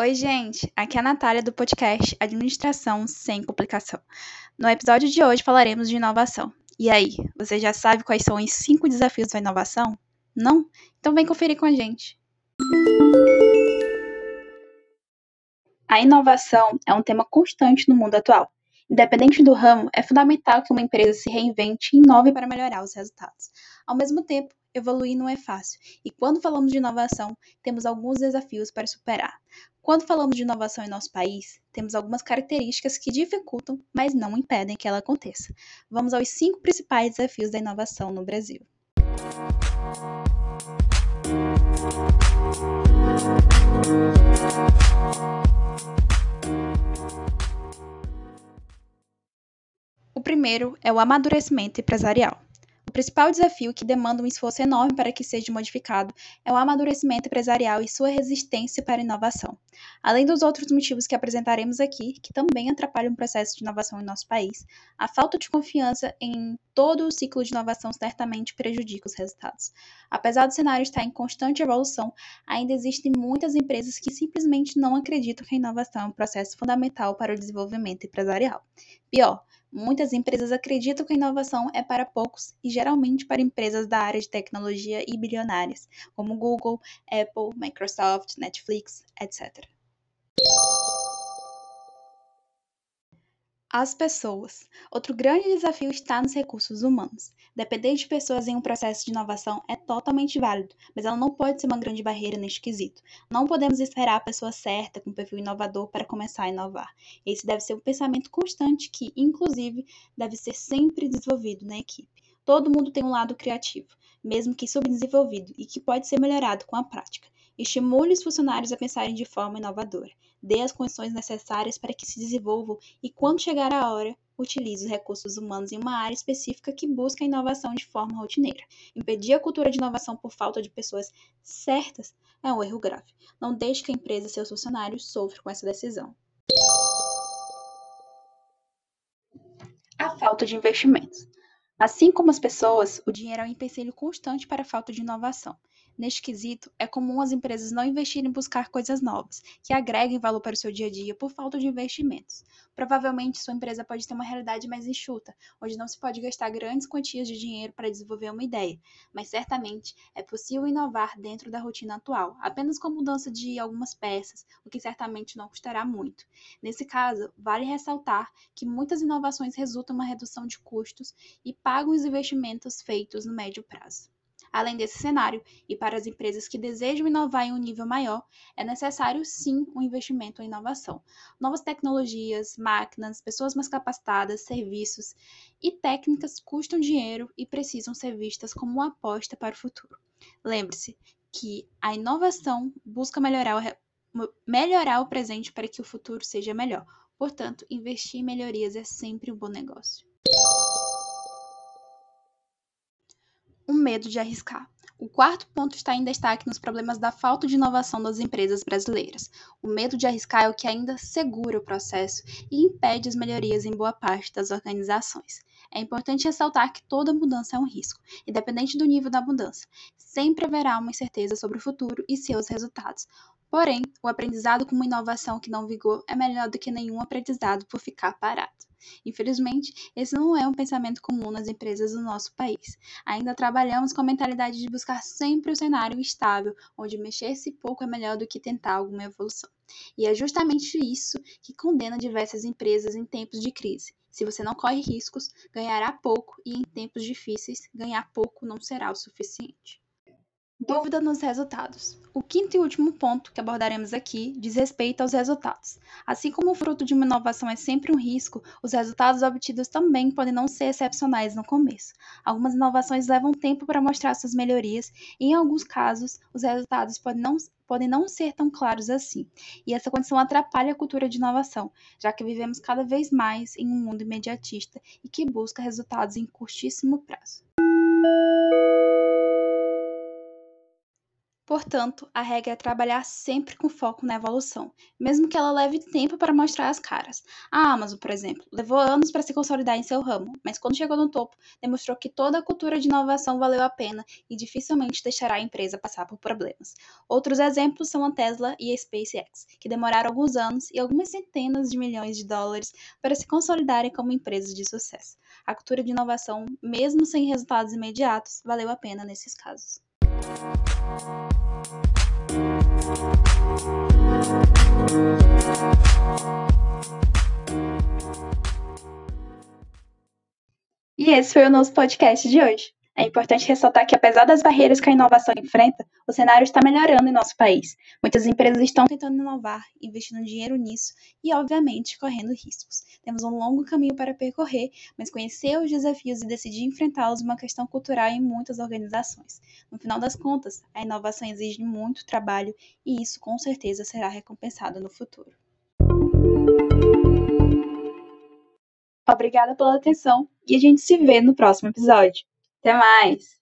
Oi, gente! Aqui é a Natália do podcast Administração Sem Complicação. No episódio de hoje falaremos de inovação. E aí, você já sabe quais são os cinco desafios da inovação? Não? Então vem conferir com a gente. A inovação é um tema constante no mundo atual. Independente do ramo, é fundamental que uma empresa se reinvente e inove para melhorar os resultados. Ao mesmo tempo, evoluir não é fácil, e quando falamos de inovação, temos alguns desafios para superar. Quando falamos de inovação em nosso país, temos algumas características que dificultam, mas não impedem que ela aconteça. Vamos aos cinco principais desafios da inovação no Brasil. O primeiro é o amadurecimento empresarial. O principal desafio que demanda um esforço enorme para que seja modificado é o amadurecimento empresarial e sua resistência para inovação. Além dos outros motivos que apresentaremos aqui, que também atrapalham o processo de inovação em nosso país, a falta de confiança em todo o ciclo de inovação certamente prejudica os resultados. Apesar do cenário estar em constante evolução, ainda existem muitas empresas que simplesmente não acreditam que a inovação é um processo fundamental para o desenvolvimento empresarial. Pior, Muitas empresas acreditam que a inovação é para poucos e geralmente para empresas da área de tecnologia e bilionárias, como Google, Apple, Microsoft, Netflix, etc. As pessoas. Outro grande desafio está nos recursos humanos. Depender de pessoas em um processo de inovação é totalmente válido, mas ela não pode ser uma grande barreira neste quesito. Não podemos esperar a pessoa certa com perfil inovador para começar a inovar. Esse deve ser um pensamento constante que, inclusive, deve ser sempre desenvolvido na equipe. Todo mundo tem um lado criativo, mesmo que subdesenvolvido, e que pode ser melhorado com a prática. Estimule os funcionários a pensarem de forma inovadora. Dê as condições necessárias para que se desenvolvam e, quando chegar a hora, utilize os recursos humanos em uma área específica que busca a inovação de forma rotineira. Impedir a cultura de inovação por falta de pessoas certas é um erro grave. Não deixe que a empresa e seus funcionários sofram com essa decisão. A falta de investimentos. Assim como as pessoas, o dinheiro é um empecilho constante para a falta de inovação. Neste quesito, é comum as empresas não investirem em buscar coisas novas, que agreguem valor para o seu dia a dia por falta de investimentos. Provavelmente, sua empresa pode ter uma realidade mais enxuta, onde não se pode gastar grandes quantias de dinheiro para desenvolver uma ideia, mas certamente é possível inovar dentro da rotina atual, apenas com mudança de algumas peças, o que certamente não custará muito. Nesse caso, vale ressaltar que muitas inovações resultam em uma redução de custos e pagam os investimentos feitos no médio prazo. Além desse cenário, e para as empresas que desejam inovar em um nível maior, é necessário sim um investimento em inovação. Novas tecnologias, máquinas, pessoas mais capacitadas, serviços e técnicas custam dinheiro e precisam ser vistas como uma aposta para o futuro. Lembre-se que a inovação busca melhorar o, melhorar o presente para que o futuro seja melhor. Portanto, investir em melhorias é sempre um bom negócio. O medo de arriscar. O quarto ponto está em destaque nos problemas da falta de inovação das empresas brasileiras. O medo de arriscar é o que ainda segura o processo e impede as melhorias em boa parte das organizações. É importante ressaltar que toda mudança é um risco, independente do nível da mudança. Sempre haverá uma incerteza sobre o futuro e seus resultados. Porém, o aprendizado com uma inovação que não vigou é melhor do que nenhum aprendizado por ficar parado. Infelizmente, esse não é um pensamento comum nas empresas do nosso país. Ainda trabalhamos com a mentalidade de buscar sempre o cenário estável, onde mexer-se pouco é melhor do que tentar alguma evolução. E é justamente isso que condena diversas empresas em tempos de crise. Se você não corre riscos, ganhará pouco e em tempos difíceis, ganhar pouco não será o suficiente. Dúvida nos resultados. O quinto e último ponto que abordaremos aqui diz respeito aos resultados. Assim como o fruto de uma inovação é sempre um risco, os resultados obtidos também podem não ser excepcionais no começo. Algumas inovações levam tempo para mostrar suas melhorias, e em alguns casos, os resultados podem não, podem não ser tão claros assim. E essa condição atrapalha a cultura de inovação, já que vivemos cada vez mais em um mundo imediatista e que busca resultados em curtíssimo prazo. Portanto, a regra é trabalhar sempre com foco na evolução, mesmo que ela leve tempo para mostrar as caras. A Amazon, por exemplo, levou anos para se consolidar em seu ramo, mas quando chegou no topo, demonstrou que toda a cultura de inovação valeu a pena e dificilmente deixará a empresa passar por problemas. Outros exemplos são a Tesla e a SpaceX, que demoraram alguns anos e algumas centenas de milhões de dólares para se consolidarem como empresas de sucesso. A cultura de inovação, mesmo sem resultados imediatos, valeu a pena nesses casos. E esse foi o nosso podcast de hoje. É importante ressaltar que, apesar das barreiras que a inovação enfrenta, o cenário está melhorando em nosso país. Muitas empresas estão tentando inovar, investindo dinheiro nisso e, obviamente, correndo riscos. Temos um longo caminho para percorrer, mas conhecer os desafios e decidir enfrentá-los é uma questão cultural em muitas organizações. No final das contas, a inovação exige muito trabalho e isso com certeza será recompensado no futuro. Obrigada pela atenção e a gente se vê no próximo episódio. Até mais!